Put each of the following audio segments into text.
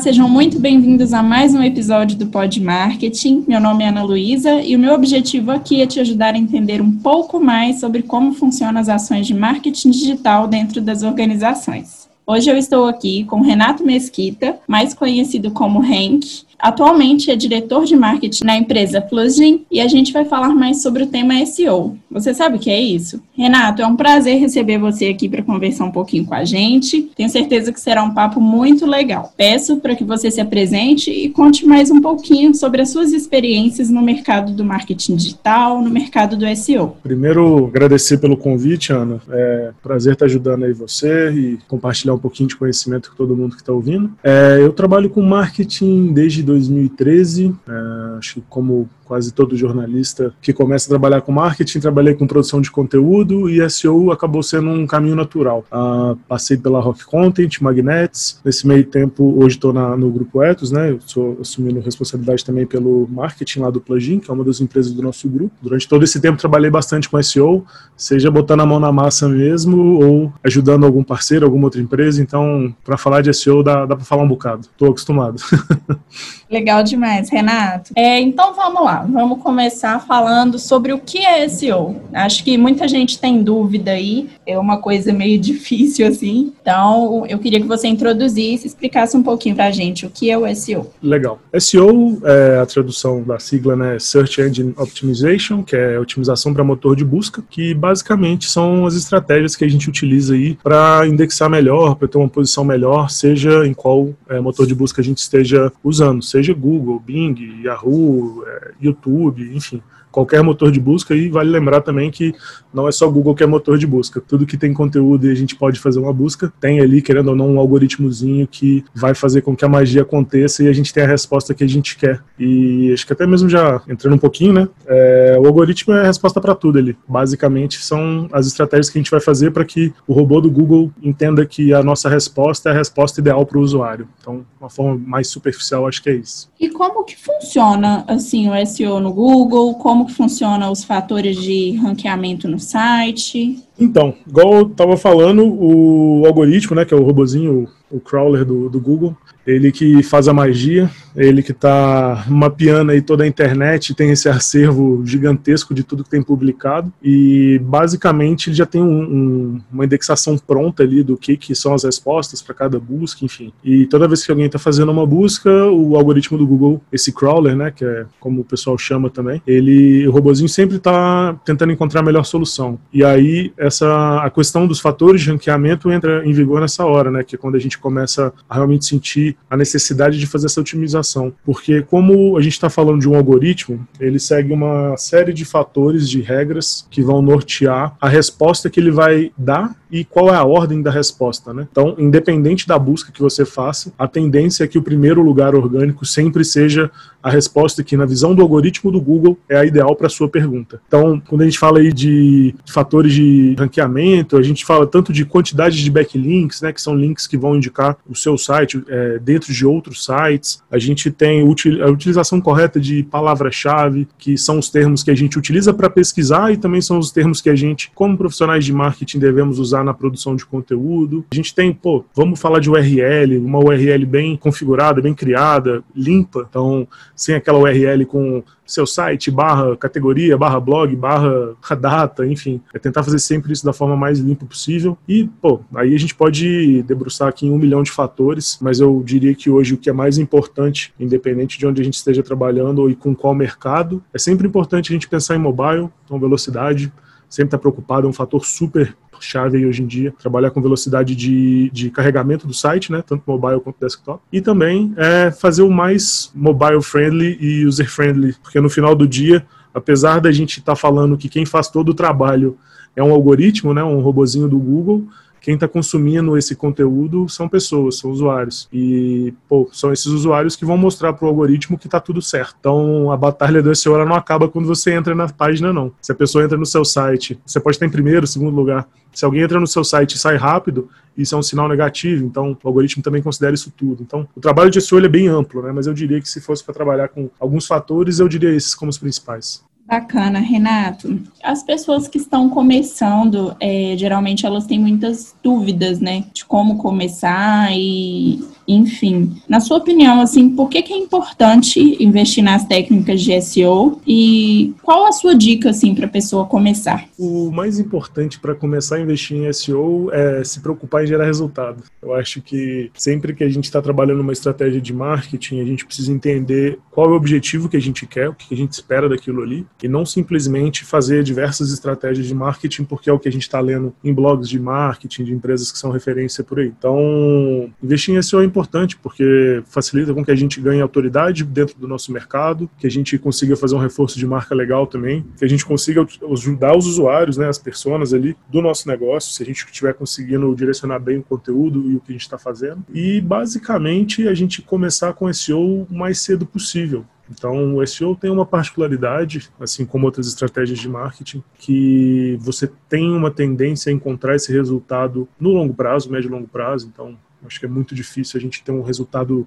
sejam muito bem-vindos a mais um episódio do Pod Marketing. Meu nome é Ana Luísa e o meu objetivo aqui é te ajudar a entender um pouco mais sobre como funcionam as ações de marketing digital dentro das organizações. Hoje eu estou aqui com Renato Mesquita, mais conhecido como Henk, Atualmente é diretor de marketing na empresa Plugin e a gente vai falar mais sobre o tema SEO. Você sabe o que é isso? Renato, é um prazer receber você aqui para conversar um pouquinho com a gente. Tenho certeza que será um papo muito legal. Peço para que você se apresente e conte mais um pouquinho sobre as suas experiências no mercado do marketing digital, no mercado do SEO. Primeiro, agradecer pelo convite, Ana. É um prazer estar ajudando aí você e compartilhar um pouquinho de conhecimento com todo mundo que está ouvindo. É, eu trabalho com marketing desde 2013, é, acho que como quase todo jornalista que começa a trabalhar com marketing, trabalhei com produção de conteúdo e SEO acabou sendo um caminho natural. Uh, passei pela Rock Content, Magnets, nesse meio tempo hoje estou no grupo Etos, né? Estou assumindo responsabilidade também pelo marketing lá do Plugin, que é uma das empresas do nosso grupo. Durante todo esse tempo trabalhei bastante com SEO, seja botando a mão na massa mesmo ou ajudando algum parceiro, alguma outra empresa. Então, para falar de SEO dá, dá para falar um bocado. Estou acostumado. Legal demais, Renato. É, então vamos lá vamos começar falando sobre o que é SEO. Acho que muita gente tem dúvida aí, é uma coisa meio difícil assim. Então, eu queria que você introduzisse, explicasse um pouquinho para a gente o que é o SEO. Legal. SEO é a tradução da sigla, né, Search Engine Optimization, que é otimização para motor de busca, que basicamente são as estratégias que a gente utiliza aí para indexar melhor, para ter uma posição melhor, seja em qual é, motor de busca a gente esteja usando, seja Google, Bing, Yahoo, é, YouTube, enfim qualquer motor de busca e vale lembrar também que não é só Google que é motor de busca. Tudo que tem conteúdo e a gente pode fazer uma busca, tem ali, querendo ou não, um algoritmozinho que vai fazer com que a magia aconteça e a gente tenha a resposta que a gente quer. E acho que até mesmo já entrando um pouquinho, né? É, o algoritmo é a resposta para tudo ali. Basicamente, são as estratégias que a gente vai fazer para que o robô do Google entenda que a nossa resposta é a resposta ideal para o usuário. Então, uma forma mais superficial, acho que é isso. E como que funciona, assim, o SEO no Google? Como funciona os fatores de ranqueamento no site? Então, igual eu estava falando, o algoritmo, né, que é o robozinho, o crawler do, do Google, ele que faz a magia, ele que está mapeando aí toda a internet, tem esse acervo gigantesco de tudo que tem publicado e basicamente ele já tem um, um, uma indexação pronta ali do que, que são as respostas para cada busca, enfim. E toda vez que alguém está fazendo uma busca, o algoritmo do Google, esse crawler, né, que é como o pessoal chama também, ele, o robozinho sempre está tentando encontrar a melhor solução. E aí essa a questão dos fatores de ranqueamento entra em vigor nessa hora, né, que é quando a gente começa a realmente sentir a necessidade de fazer essa otimização. Porque, como a gente está falando de um algoritmo, ele segue uma série de fatores, de regras que vão nortear a resposta que ele vai dar e qual é a ordem da resposta, né? Então, independente da busca que você faça, a tendência é que o primeiro lugar orgânico sempre seja a resposta que, na visão do algoritmo do Google, é a ideal para a sua pergunta. Então, quando a gente fala aí de fatores de ranqueamento, a gente fala tanto de quantidade de backlinks, né, que são links que vão indicar o seu site é, dentro de outros sites. A gente tem a utilização correta de palavra-chave, que são os termos que a gente utiliza para pesquisar e também são os termos que a gente, como profissionais de marketing, devemos usar na produção de conteúdo. A gente tem, pô, vamos falar de URL, uma URL bem configurada, bem criada, limpa, então sem aquela URL com seu site, barra categoria, barra blog, barra data, enfim. É tentar fazer sempre isso da forma mais limpa possível. E, pô, aí a gente pode debruçar aqui em um milhão de fatores, mas eu diria que hoje o que é mais importante, independente de onde a gente esteja trabalhando e com qual mercado, é sempre importante a gente pensar em mobile, então velocidade, sempre estar tá preocupado, é um fator super chave hoje em dia, trabalhar com velocidade de, de carregamento do site, né, tanto mobile quanto desktop, e também é, fazer o mais mobile friendly e user friendly, porque no final do dia, apesar da gente estar tá falando que quem faz todo o trabalho é um algoritmo, né, um robozinho do Google, quem está consumindo esse conteúdo são pessoas, são usuários. E, pô, são esses usuários que vão mostrar para o algoritmo que está tudo certo. Então, a batalha do SEO não acaba quando você entra na página, não. Se a pessoa entra no seu site, você pode estar em primeiro, segundo lugar. Se alguém entra no seu site e sai rápido, isso é um sinal negativo, então o algoritmo também considera isso tudo. Então, o trabalho de SEO é bem amplo, né? mas eu diria que se fosse para trabalhar com alguns fatores, eu diria esses como os principais. Bacana, Renato. As pessoas que estão começando, é, geralmente elas têm muitas dúvidas, né, de como começar e, enfim. Na sua opinião, assim, por que, que é importante investir nas técnicas de SEO e qual a sua dica, assim, para a pessoa começar? O mais importante para começar a investir em SEO é se preocupar em gerar resultado. Eu acho que sempre que a gente está trabalhando uma estratégia de marketing, a gente precisa entender qual é o objetivo que a gente quer, o que a gente espera daquilo ali, e não simplesmente fazer diversas estratégias de marketing porque é o que a gente está lendo em blogs de marketing, de empresas que são referência por aí. Então, investir em SEO é importante porque facilita com que a gente ganhe autoridade dentro do nosso mercado, que a gente consiga fazer um reforço de marca legal também, que a gente consiga ajudar os usuários, né, as pessoas ali do nosso negócio, se a gente estiver conseguindo direcionar bem o conteúdo e o que a gente está fazendo. E basicamente a gente começar com SEO o mais cedo possível. Então, o SEO tem uma particularidade, assim como outras estratégias de marketing, que você tem uma tendência a encontrar esse resultado no longo prazo, médio e longo prazo. Então, acho que é muito difícil a gente ter um resultado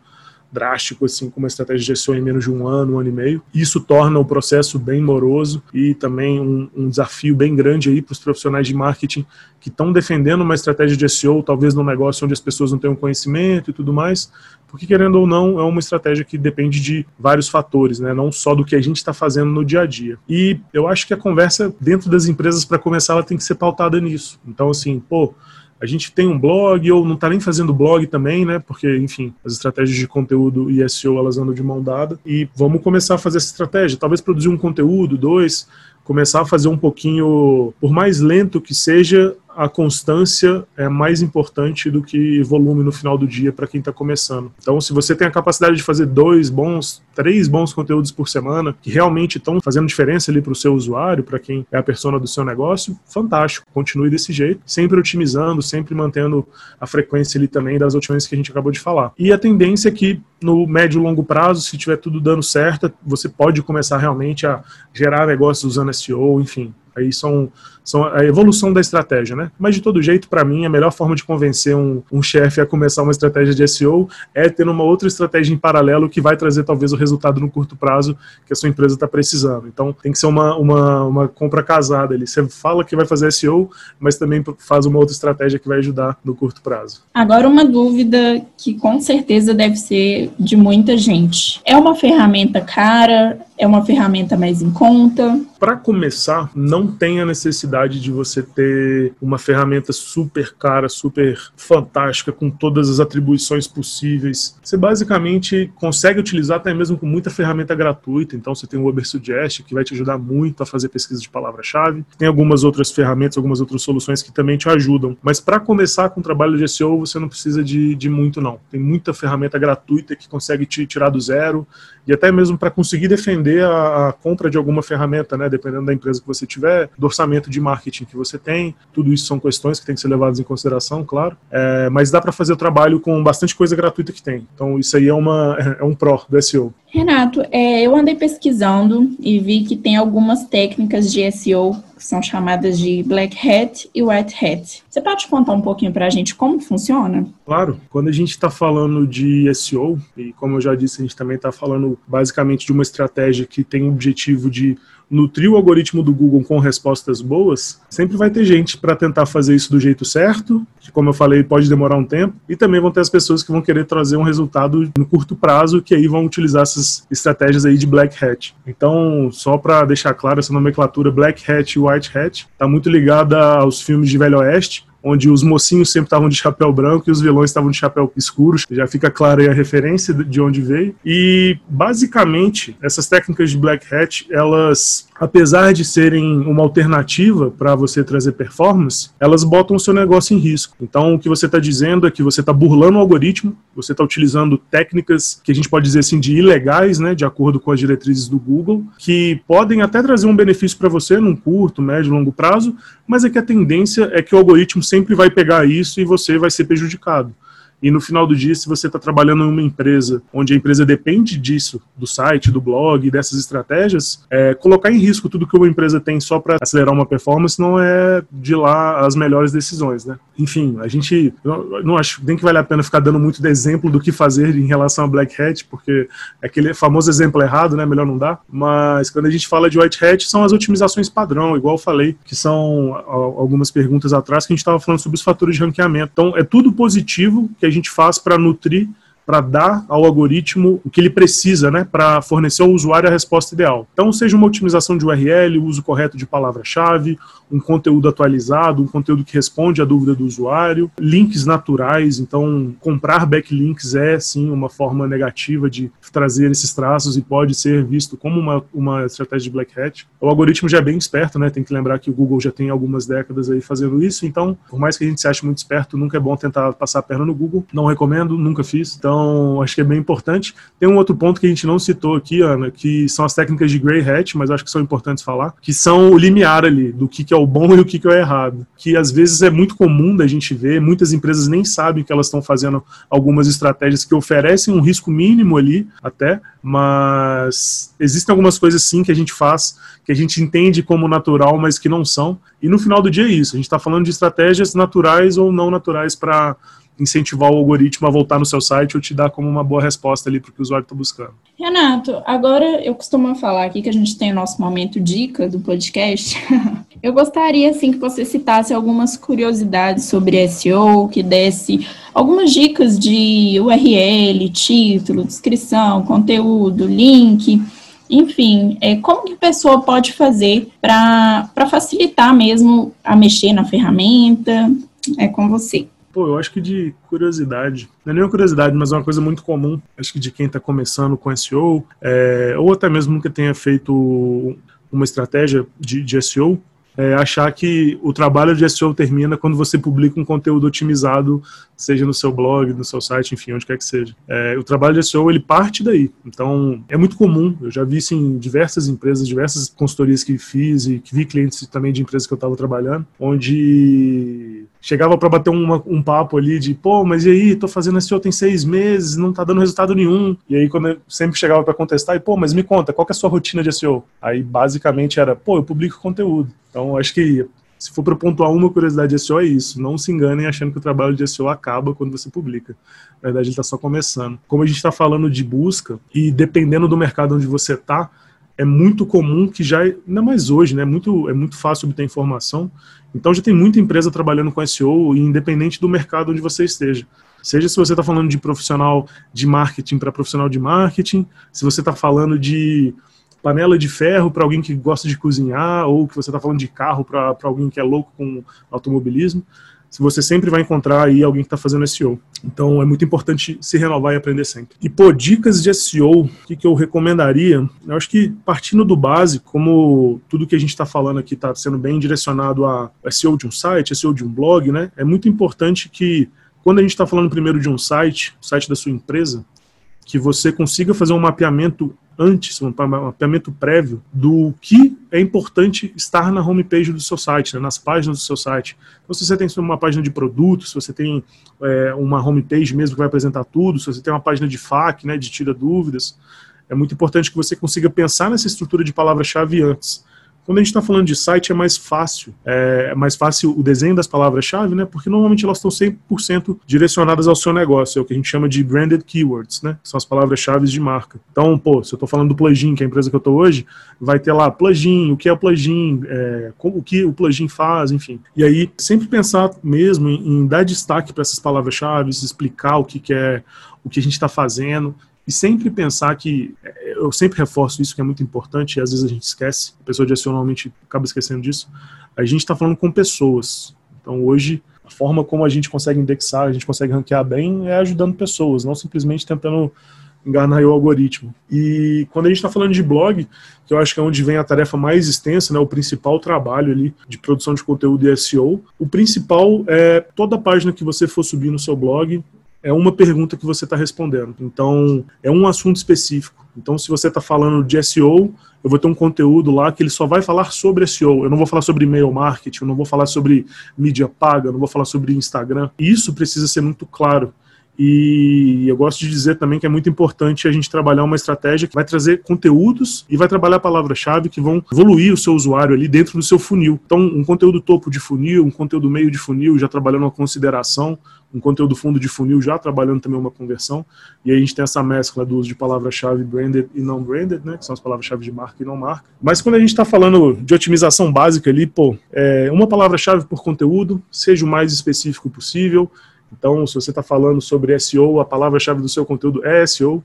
drástico, assim, com uma estratégia de SEO em menos de um ano, um ano e meio. Isso torna o processo bem moroso e também um, um desafio bem grande aí para os profissionais de marketing que estão defendendo uma estratégia de SEO, talvez num negócio onde as pessoas não tenham conhecimento e tudo mais, porque querendo ou não, é uma estratégia que depende de vários fatores, né? não só do que a gente está fazendo no dia a dia. E eu acho que a conversa dentro das empresas, para começar, ela tem que ser pautada nisso. Então, assim, pô, a gente tem um blog ou não está nem fazendo blog também, né? Porque, enfim, as estratégias de conteúdo e SEO elas andam de mão dada. E vamos começar a fazer essa estratégia. Talvez produzir um conteúdo, dois, começar a fazer um pouquinho, por mais lento que seja, a constância é mais importante do que volume no final do dia para quem está começando. Então, se você tem a capacidade de fazer dois bons, três bons conteúdos por semana, que realmente estão fazendo diferença ali para o seu usuário, para quem é a persona do seu negócio, fantástico. Continue desse jeito, sempre otimizando, sempre mantendo a frequência ali também das otimistas que a gente acabou de falar. E a tendência é que no médio e longo prazo, se tiver tudo dando certo, você pode começar realmente a gerar negócios usando SEO, enfim, Aí são, são a evolução da estratégia, né? Mas de todo jeito, para mim, a melhor forma de convencer um, um chefe a começar uma estratégia de SEO é ter uma outra estratégia em paralelo que vai trazer talvez o resultado no curto prazo que a sua empresa está precisando. Então tem que ser uma, uma, uma compra casada ali. Você fala que vai fazer SEO, mas também faz uma outra estratégia que vai ajudar no curto prazo. Agora, uma dúvida que com certeza deve ser de muita gente. É uma ferramenta cara? É uma ferramenta mais em conta? Para começar, não tem a necessidade de você ter uma ferramenta super cara, super fantástica, com todas as atribuições possíveis. Você basicamente consegue utilizar até mesmo com muita ferramenta gratuita. Então, você tem o Ubersuggest, que vai te ajudar muito a fazer pesquisa de palavra-chave. Tem algumas outras ferramentas, algumas outras soluções que também te ajudam. Mas para começar com o trabalho de SEO, você não precisa de, de muito, não. Tem muita ferramenta gratuita que consegue te tirar do zero e até mesmo para conseguir defender a, a, compra de alguma ferramenta, né, dependendo da empresa que você tiver, do orçamento de marketing que você tem, tudo isso são questões que têm que ser levadas em consideração, claro, é, mas dá para fazer o trabalho com bastante coisa gratuita que tem. Então isso aí é, uma, é um pró do SEO. Renato, é, eu andei pesquisando e vi que tem algumas técnicas de SEO que são chamadas de Black Hat e White Hat. Você pode contar um pouquinho para a gente como funciona? Claro, quando a gente está falando de SEO, e como eu já disse, a gente também está falando basicamente de uma estratégia que tem o objetivo de nutrir o algoritmo do Google com respostas boas, sempre vai ter gente para tentar fazer isso do jeito certo, que, como eu falei, pode demorar um tempo, e também vão ter as pessoas que vão querer trazer um resultado no curto prazo, que aí vão utilizar essas estratégias aí de Black Hat. Então, só para deixar claro, essa nomenclatura Black Hat e White Hat está muito ligada aos filmes de Velho Oeste, onde os mocinhos sempre estavam de chapéu branco e os vilões estavam de chapéu escuro. Já fica clara aí a referência de onde veio. E basicamente, essas técnicas de Black Hat, elas apesar de serem uma alternativa para você trazer performance, elas botam o seu negócio em risco. Então, o que você está dizendo é que você está burlando o algoritmo, você está utilizando técnicas que a gente pode dizer assim de ilegais, né, de acordo com as diretrizes do Google, que podem até trazer um benefício para você num curto, médio, longo prazo, mas é que a tendência é que o algoritmo sempre vai pegar isso e você vai ser prejudicado. E no final do dia, se você está trabalhando em uma empresa onde a empresa depende disso, do site, do blog, dessas estratégias, é, colocar em risco tudo que uma empresa tem só para acelerar uma performance não é de lá as melhores decisões, né? Enfim, a gente não, acho nem que vale a pena ficar dando muito de exemplo do que fazer em relação a Black Hat, porque é aquele famoso exemplo errado, né? Melhor não dar. Mas quando a gente fala de White Hat, são as otimizações padrão, igual eu falei, que são algumas perguntas atrás que a gente estava falando sobre os fatores de ranqueamento. Então, é tudo positivo que a gente faz para nutrir para dar ao algoritmo o que ele precisa, né, para fornecer ao usuário a resposta ideal. Então, seja uma otimização de URL, o uso correto de palavra-chave, um conteúdo atualizado, um conteúdo que responde à dúvida do usuário, links naturais. Então, comprar backlinks é sim uma forma negativa de trazer esses traços e pode ser visto como uma, uma estratégia de black hat. O algoritmo já é bem esperto, né? Tem que lembrar que o Google já tem algumas décadas aí fazendo isso. Então, por mais que a gente se ache muito esperto, nunca é bom tentar passar a perna no Google. Não recomendo, nunca fiz. Então, acho que é bem importante. Tem um outro ponto que a gente não citou aqui, Ana, que são as técnicas de gray hat, mas acho que são importantes falar, que são o limiar ali do que, que é o bom e o que, que é o errado. Que às vezes é muito comum da gente ver, muitas empresas nem sabem que elas estão fazendo algumas estratégias que oferecem um risco mínimo ali, até, mas existem algumas coisas sim que a gente faz, que a gente entende como natural, mas que não são. E no final do dia é isso. A gente está falando de estratégias naturais ou não naturais para incentivar o algoritmo a voltar no seu site ou te dar como uma boa resposta ali para o que o usuário está buscando. Renato, agora eu costumo falar aqui que a gente tem o nosso momento dica do podcast. eu gostaria, assim, que você citasse algumas curiosidades sobre SEO, que desse algumas dicas de URL, título, descrição, conteúdo, link, enfim, é, como que a pessoa pode fazer para facilitar mesmo a mexer na ferramenta? É com você. Pô, eu acho que de curiosidade, não é nem uma curiosidade, mas é uma coisa muito comum, acho que de quem está começando com SEO, é, ou até mesmo nunca tenha feito uma estratégia de, de SEO, é, achar que o trabalho de SEO termina quando você publica um conteúdo otimizado, seja no seu blog, no seu site, enfim, onde quer que seja. É, o trabalho de SEO ele parte daí. Então é muito comum. Eu já vi isso em diversas empresas, diversas consultorias que fiz e que vi clientes também de empresas que eu estava trabalhando, onde chegava para bater uma, um papo ali de, pô, mas e aí, tô fazendo SEO tem seis meses, não tá dando resultado nenhum. E aí, quando eu sempre chegava para contestar, e pô, mas me conta, qual que é a sua rotina de SEO? Aí, basicamente, era, pô, eu publico conteúdo. Então, acho que se for para pontuar uma curiosidade de SEO, é isso. Não se enganem achando que o trabalho de SEO acaba quando você publica. Na verdade, ele está só começando. Como a gente está falando de busca, e dependendo do mercado onde você está, é muito comum que já, ainda mais hoje, né, muito, é muito fácil obter informação. Então já tem muita empresa trabalhando com SEO, independente do mercado onde você esteja. Seja se você está falando de profissional de marketing para profissional de marketing, se você está falando de panela de ferro para alguém que gosta de cozinhar, ou que você está falando de carro para alguém que é louco com automobilismo se você sempre vai encontrar aí alguém que está fazendo SEO. Então é muito importante se renovar e aprender sempre. E pô, dicas de SEO, o que, que eu recomendaria? Eu acho que partindo do básico, como tudo que a gente está falando aqui está sendo bem direcionado a SEO de um site, SEO de um blog, né? É muito importante que quando a gente está falando primeiro de um site, o site da sua empresa, que você consiga fazer um mapeamento antes, um mapeamento prévio do que é importante estar na homepage do seu site, né, nas páginas do seu site. Então, se você tem uma página de produtos, se você tem é, uma homepage mesmo que vai apresentar tudo, se você tem uma página de FAQ, né, de tira dúvidas, é muito importante que você consiga pensar nessa estrutura de palavra-chave antes. Quando a gente está falando de site, é mais fácil. É mais fácil o desenho das palavras-chave, né? Porque normalmente elas estão 100% direcionadas ao seu negócio. É o que a gente chama de branded keywords, né? São as palavras-chave de marca. Então, pô, se eu estou falando do plugin, que é a empresa que eu estou hoje, vai ter lá plugin, o que é o plugin, é, o que o plugin faz, enfim. E aí, sempre pensar mesmo em, em dar destaque para essas palavras-chave, explicar o que, que é, o que a gente está fazendo e sempre pensar que, é, eu sempre reforço isso que é muito importante, e às vezes a gente esquece, a pessoa normalmente acaba esquecendo disso, a gente está falando com pessoas. Então hoje, a forma como a gente consegue indexar, a gente consegue ranquear bem é ajudando pessoas, não simplesmente tentando enganar o algoritmo. E quando a gente está falando de blog, que eu acho que é onde vem a tarefa mais extensa, né, o principal trabalho ali de produção de conteúdo e SEO, o principal é toda página que você for subir no seu blog, é uma pergunta que você está respondendo. Então, é um assunto específico. Então, se você está falando de SEO, eu vou ter um conteúdo lá que ele só vai falar sobre SEO. Eu não vou falar sobre e-mail marketing, eu não vou falar sobre mídia paga, eu não vou falar sobre Instagram. Isso precisa ser muito claro. E eu gosto de dizer também que é muito importante a gente trabalhar uma estratégia que vai trazer conteúdos e vai trabalhar palavras-chave que vão evoluir o seu usuário ali dentro do seu funil. Então, um conteúdo topo de funil, um conteúdo meio de funil, já trabalhando uma consideração, um conteúdo fundo de funil já trabalhando também uma conversão. E aí a gente tem essa mescla do uso de palavra-chave branded e não branded, né? Que são as palavras-chave de marca e não marca. Mas quando a gente está falando de otimização básica ali, pô, é uma palavra-chave por conteúdo, seja o mais específico possível Então, se você está falando sobre SEO, a palavra-chave do seu conteúdo é SEO.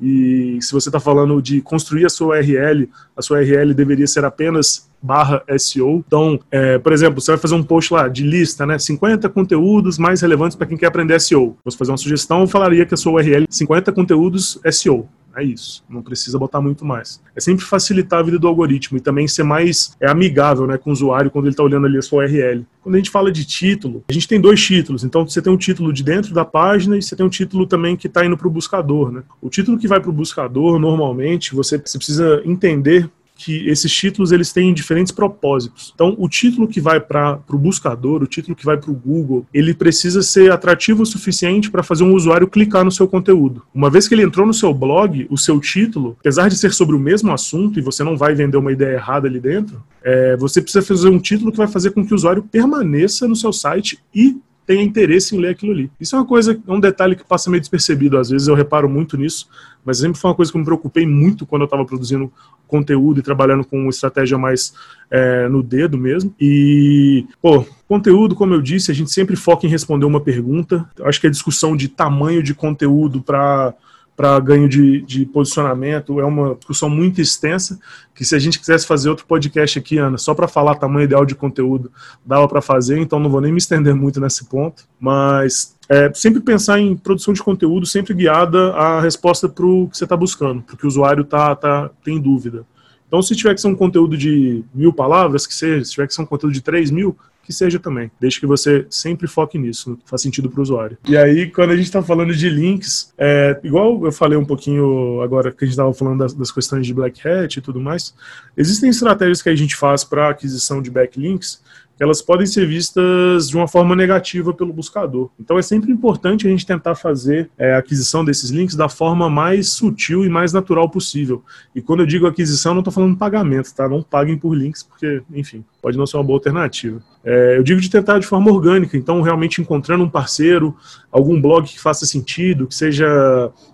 E se você está falando de construir a sua URL, a sua URL deveria ser apenas barra SEO. Então, é, por exemplo, você vai fazer um post lá de lista, né? 50 conteúdos mais relevantes para quem quer aprender SEO. Você fazer uma sugestão, eu falaria que a sua URL 50 conteúdos SEO. É isso, não precisa botar muito mais. É sempre facilitar a vida do algoritmo e também ser mais é, amigável né, com o usuário quando ele está olhando ali a sua URL. Quando a gente fala de título, a gente tem dois títulos. Então você tem um título de dentro da página e você tem um título também que está indo para o buscador. Né? O título que vai para o buscador, normalmente, você, você precisa entender que esses títulos eles têm diferentes propósitos. Então, o título que vai para o buscador, o título que vai para o Google, ele precisa ser atrativo o suficiente para fazer um usuário clicar no seu conteúdo. Uma vez que ele entrou no seu blog, o seu título, apesar de ser sobre o mesmo assunto e você não vai vender uma ideia errada ali dentro, é, você precisa fazer um título que vai fazer com que o usuário permaneça no seu site e tenha interesse em ler aquilo ali. Isso é uma coisa, é um detalhe que passa meio despercebido, às vezes eu reparo muito nisso, mas sempre foi uma coisa que eu me preocupei muito quando eu estava produzindo conteúdo e trabalhando com estratégia mais é, no dedo mesmo. E, pô, conteúdo, como eu disse, a gente sempre foca em responder uma pergunta. Eu acho que a discussão de tamanho de conteúdo para para ganho de, de, posicionamento. É uma discussão muito extensa, que se a gente quisesse fazer outro podcast aqui, Ana, só para falar tamanho ideal de conteúdo, dava para fazer, então não vou nem me estender muito nesse ponto. Mas é, sempre pensar em produção de conteúdo, sempre guiada a resposta para o que você está buscando, porque o usuário tá, tá, tem dúvida. Então, se tiver que ser um conteúdo de mil palavras, que seja, se tiver que ser um conteúdo de três mil, que seja também. Desde que você sempre foque nisso, faz sentido para o usuário. E aí, quando a gente está falando de links, é, igual eu falei um pouquinho agora que a gente estava falando das, das, questões de Black Hat e tudo mais, existem estratégias que a gente faz para aquisição de backlinks elas podem ser vistas de uma forma negativa pelo buscador. Então é sempre importante a gente tentar fazer é, a aquisição desses links da forma mais sutil e mais natural possível. E quando eu digo aquisição, não estou falando pagamento, tá? Não paguem por links, porque, enfim, pode não ser uma boa alternativa. É, eu digo de tentar de forma orgânica, então realmente encontrando um parceiro, algum blog que faça sentido, que seja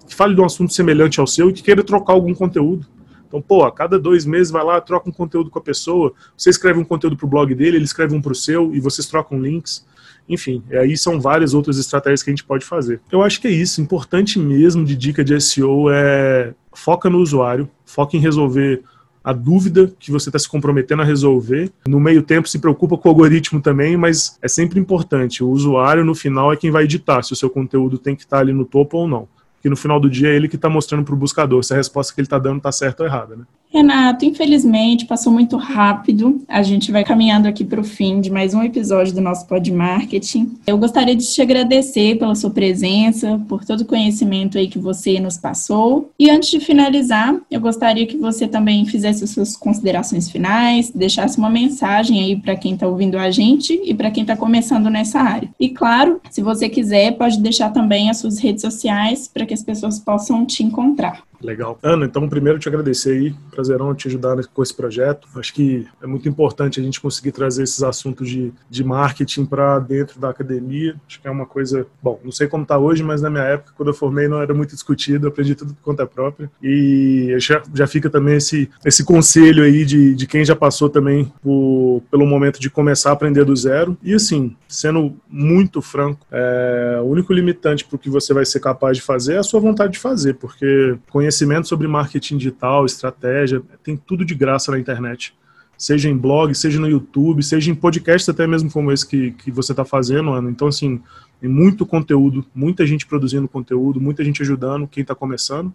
que fale de um assunto semelhante ao seu e que queira trocar algum conteúdo. Então, pô, a cada dois meses vai lá, troca um conteúdo com a pessoa, você escreve um conteúdo para o blog dele, ele escreve um para o seu e vocês trocam links. Enfim, aí são várias outras estratégias que a gente pode fazer. Eu acho que é isso. Importante mesmo de dica de SEO é foca no usuário, foca em resolver a dúvida que você está se comprometendo a resolver. No meio tempo, se preocupa com o algoritmo também, mas é sempre importante. O usuário, no final, é quem vai editar se o seu conteúdo tem que estar ali no topo ou não que no final do dia é ele que está mostrando para o buscador se a resposta que ele está dando está certa ou errada, né? Renato, infelizmente passou muito rápido. A gente vai caminhando aqui para o fim de mais um episódio do nosso Pod Marketing. Eu gostaria de te agradecer pela sua presença, por todo o conhecimento aí que você nos passou. E antes de finalizar, eu gostaria que você também fizesse as suas considerações finais, deixasse uma mensagem aí para quem está ouvindo a gente e para quem está começando nessa área. E claro, se você quiser, pode deixar também as suas redes sociais para que as pessoas possam te encontrar. Legal. Ana, então primeiro te agradecer aí, prazerão te ajudar com esse projeto. Acho que é muito importante a gente conseguir trazer esses assuntos de, de marketing para dentro da academia. Acho que é uma coisa, bom, não sei como está hoje, mas na minha época, quando eu formei, não era muito discutido, aprendi tudo por conta própria. E já, já fica também esse, esse conselho aí de, de quem já passou também por, pelo momento de começar a aprender do zero. E assim, sendo muito franco, é, o único limitante para o que você vai ser capaz de fazer é a sua vontade de fazer, porque conhecimento sobre marketing digital, estratégia, tem tudo de graça na internet. Seja em blog, seja no YouTube, seja em podcast até mesmo como esse que, que você está fazendo, Ana. Então, assim, tem muito conteúdo, muita gente produzindo conteúdo, muita gente ajudando quem está começando.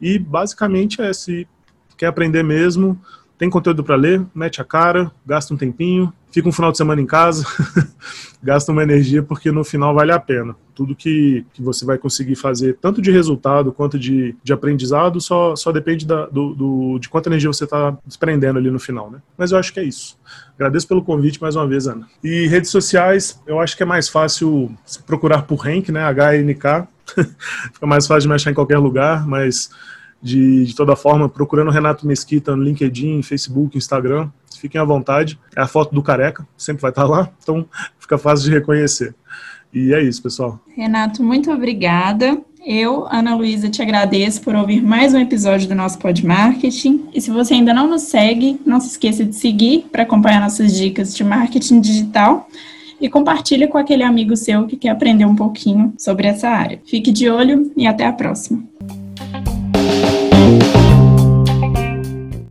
E, basicamente, é se quer aprender mesmo, tem conteúdo para ler, mete a cara, gasta um tempinho, fica um final de semana em casa, gasta uma energia, porque no final vale a pena. Tudo que, que você vai conseguir fazer, tanto de resultado quanto de, de aprendizado, só, só depende da, do, do, de quanta energia você está desprendendo ali no final, né? Mas eu acho que é isso. Agradeço pelo convite mais uma vez, Ana. E redes sociais, eu acho que é mais fácil procurar por Henk, né? H-N-K. Fica mais fácil de me achar em qualquer lugar, mas de, de toda forma, procurando Renato Mesquita no LinkedIn, Facebook, Instagram, fiquem à vontade. É a foto do careca, sempre vai estar lá, então fica fácil de reconhecer. E é isso, pessoal. Renato, muito obrigada. Eu, Ana Luísa, te agradeço por ouvir mais um episódio do nosso Pod Marketing. E se você ainda não nos segue, não se esqueça de seguir para acompanhar nossas dicas de marketing digital. e compartilhe com aquele amigo seu que quer aprender um pouquinho sobre essa área. Fique de olho e até a próxima.